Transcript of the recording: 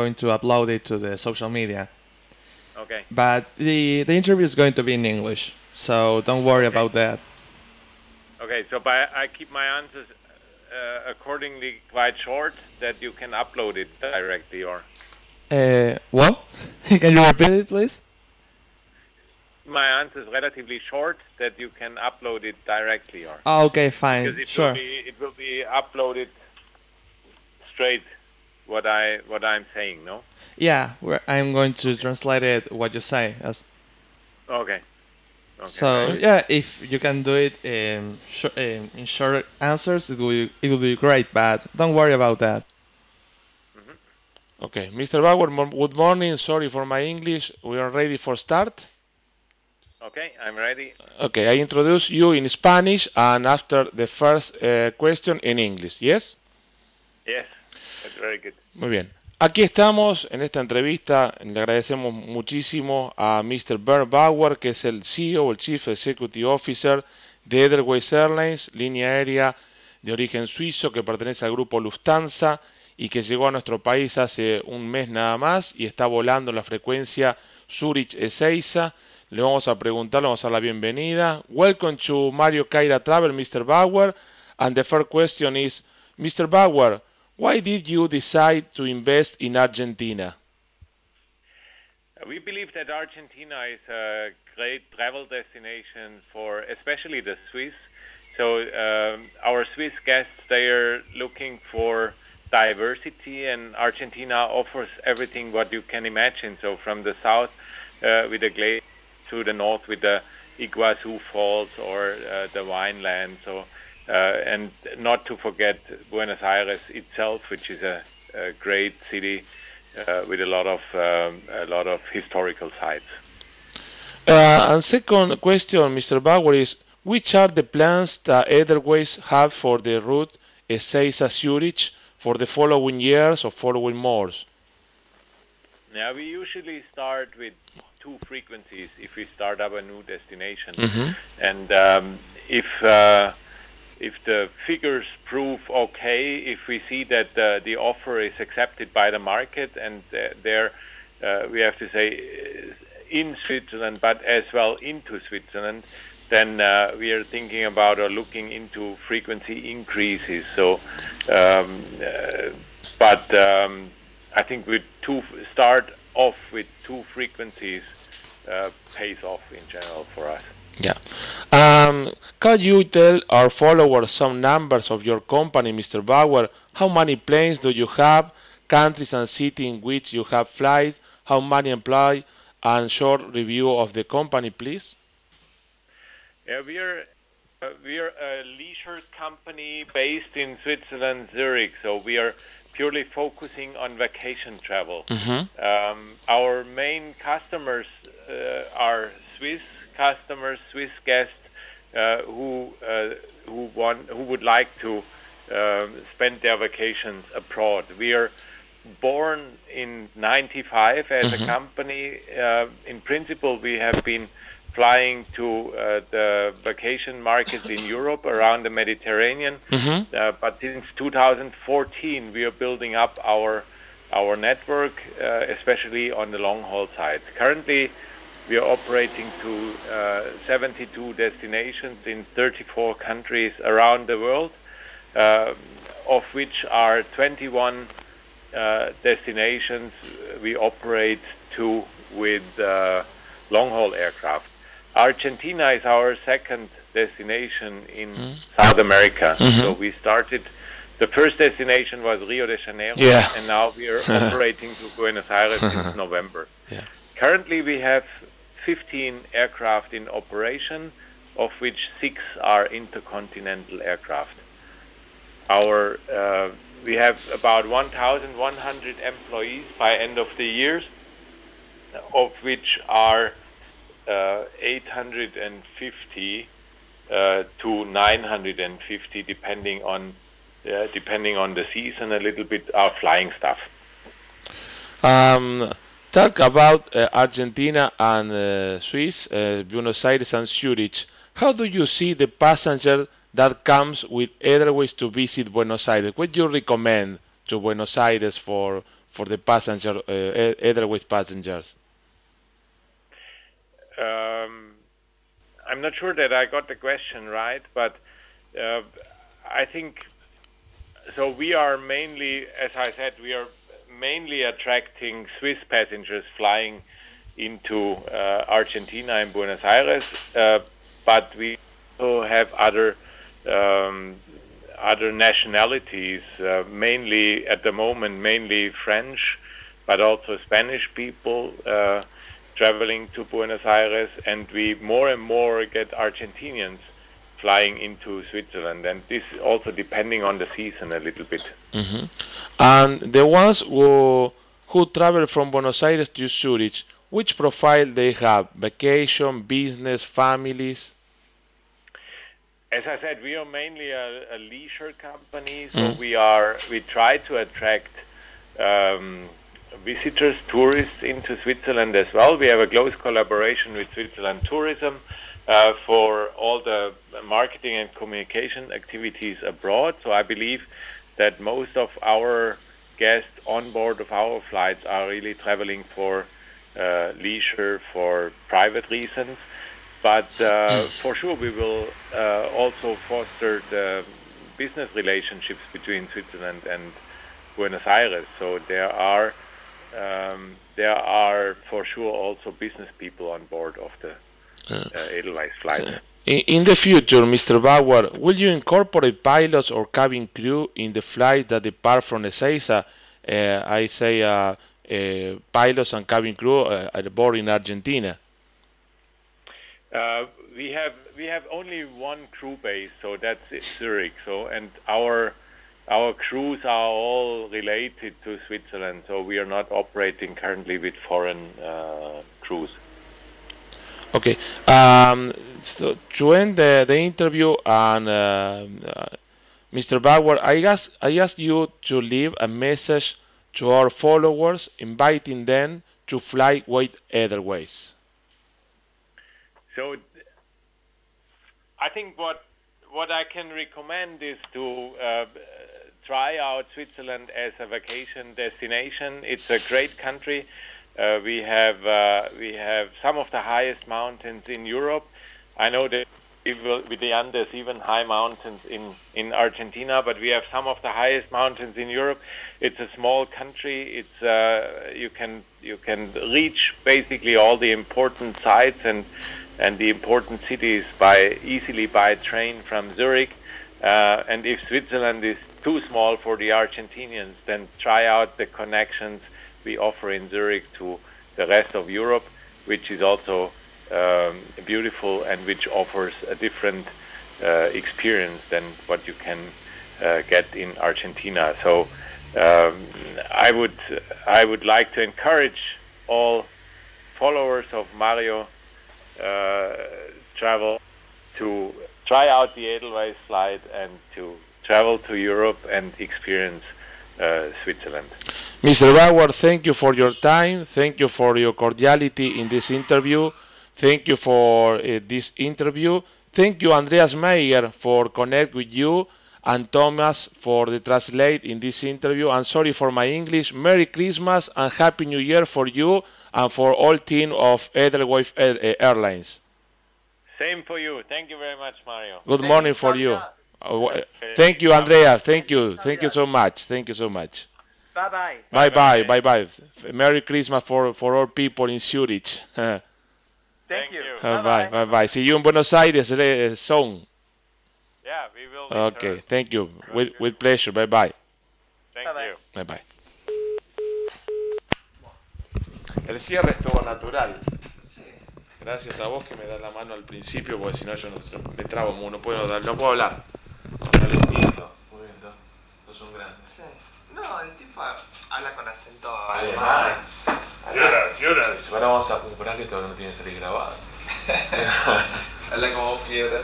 going to upload it to the social media. Okay. But the the interview is going to be in English, so don't worry about that. Okay, so by I keep my answers uh, accordingly quite short that you can upload it directly or Uh, what? Can you repeat it, please? my answer is relatively short that you can upload it directly or Oh, okay, fine, because it sure. will be it will be uploaded straight what I what I'm saying no Yeah, we're, I'm going to translate it what you say. Yes. okay okay So yeah, if you can do it in, sh- in, in short answers, it will it will be great. But don't worry about that. Mm-hmm. Okay, Mr. Bauer, mo- good morning. Sorry for my English. We are ready for start. okay I'm ready Okay, I introduce you in Spanish and after the first uh, question in English. Yes? yes that's very good Muy bien. Aquí estamos en esta entrevista. Le agradecemos muchísimo a Mr. Bert Bauer, que es el CEO, el Chief Executive Officer de Edelweiss Airlines, línea aérea de origen suizo que pertenece al grupo Lufthansa y que llegó a nuestro país hace un mes nada más y está volando la frecuencia Zurich-Ezeiza. Le vamos a preguntar, le vamos a dar la bienvenida. Welcome to Mario Caira Travel, Mr. Bauer. And the first question is, Mr. Bauer, why did you decide to invest in Argentina? We believe that Argentina is a great travel destination for especially the Swiss. So um, our Swiss guests they are looking for diversity, and Argentina offers everything what you can imagine. So from the south uh, with the glacier to the north with the Iguazu Falls or uh, the Wineland. So and not to forget Buenos Aires itself, which is a, a great city uh, with a lot of um, a lot of historical sites. Uh, and second question, Mr. Bauer, is which are the plans that Edelweiss have for the route Ezeiza Zurich for the following years or following months? Now we usually start with two frequencies if we start up a new destination, Mhm. and um, if uh, if the figures prove okay, if we see that uh, the offer is accepted by the market, and uh, there uh, we have to say uh, in Switzerland, but as well into Switzerland, then uh, we are thinking about or looking into frequency increases. So, um, uh, but um, I think with two start off with two frequencies pays off in general for us. Yeah. Um, can you tell our followers some numbers of your company, Mr. Bauer? How many planes do you have? Countries and cities in which you have flights? How many employees? And short review of the company, please. Yeah, we are uh, we are a leisure company based in Switzerland, Zurich. So we are purely focusing on vacation travel. Mhm. Um, our main customers uh, are Swiss customers, Swiss guests uh, who uh, who want who would like to um, spend their vacations abroad. We are born in 95 as a Mhm. company. Uh, in principle, we have been flying to uh, the vacation markets in Europe around the Mediterranean. Mhm. Uh, but since 2014, we are building up our our network, uh, especially on the long haul side. Currently, we are operating to uh, 72 destinations in 34 countries around the world, uh, of which are 21 uh, destinations we operate to with uh, long haul aircraft. Argentina is our second destination in South America. Mhm. So we started. The first destination was Rio de Janeiro, Yeah. and now we are operating to Buenos Aires since November. Yeah. Currently, we have 15 aircraft in operation, of which six are intercontinental aircraft. Our uh, we have about 1,100 employees by end of the year, of which are uh, 850 uh, to 950, depending on depending on the season, a little bit our flying stuff. Um, talk about uh, Argentina and uh, Swiss, uh, Buenos Aires and Zurich. How do you see the passenger that comes with Edelweiss to visit Buenos Aires? What do you recommend to Buenos Aires for for the passenger uh, Edelweiss passengers? Um, I'm not sure that I got the question right, but uh, I think so. We are mainly, as I said, we are mainly attracting Swiss passengers flying into uh, Argentina and Buenos Aires, uh, but we also have other um, other nationalities, uh, mainly at the moment, mainly French, but also Spanish people uh, traveling to Buenos Aires, and we more and more get Argentinians flying into Switzerland, and this also depending on the season a little bit. Mm-hmm. And the ones who who travel from Buenos Aires to Zurich, which profile they have? Vacation, business, families? As I said, we are mainly a, a leisure company, so mm. we are we try to attract um, visitors, tourists into Switzerland as well. We have a close collaboration with Switzerland Tourism uh, for all the marketing and communication activities abroad. So I believe that most of our guests on board of our flights are really traveling for uh, leisure, for private reasons. But uh, for sure, we will uh, also foster the business relationships between Switzerland and Buenos Aires. So there are um, there are for sure also business people on board of the uh, Edelweiss flight. In, the future, Mr. Bauer, will you incorporate pilots or cabin crew in the flight that depart from Ezeiza? Uh, I say uh, uh, pilots and cabin crew uh, at board in Argentina. Uh, we have we have only one crew base, so that's Zurich. So and our our crews are all related to Switzerland, so we are not operating currently with foreign uh, crews. Okay. Um, so end the, the interview, and uh, uh, Mr. Bauer, I ask I ask you to leave a message to our followers, inviting them to fly with Edelweiss. So, I think what what I can recommend is to uh, try out Switzerland as a vacation destination. It's a great country. Uh, we have uh, we have some of the highest mountains in Europe. I know that with the Andes, even high mountains in in Argentina, but we have some of the highest mountains in Europe. It's a small country. It's uh, you can you can reach basically all the important sites and and the important cities by easily by train from Zurich. Uh, and if Switzerland is too small for the Argentinians, then try out the connections we offer in Zurich to the rest of Europe, which is also um, beautiful and which offers a different uh, experience than what you can uh, get in Argentina. So um, I would I would like to encourage all followers of Mario uh, travel to try out the Edelweiss flight and to travel to Europe and experience uh, Switzerland. Mr. Bauer, thank you for your time. Thank you for your cordiality in this interview. Thank you for uh, this interview. Thank you, Andreas Meyer, for connect with you and Thomas for the translate in this interview. I'm sorry for my English. Merry Christmas and Happy New Year for you and for all team of Edelweiss Airlines. Same for you. Thank you very much, Mario. Good morning for you. Uh, thank you, Andrea. Thank you. Thank you so much. Thank you so much. Bye bye. Bye bye. Bye bye. Merry Christmas for, for all people in Zurich. Thank you. Bye bye. Bye bye. See you in Buenos Aires uh, soon. Yeah, we will. Okay. Thank you. With, with pleasure. Bye bye. Thank bye you. Bye bye. El cierre estuvo natural. Gracias a vos que me das la mano al principio, porque si no yo no, me trabo, no puedo, dar, no puedo hablar. Entiendo. Muy bien, grandes. Sí. No, el tipo habla con acento alemán. Ahora vamos a comprar que esto no tiene que salir grabado. habla como fiebre.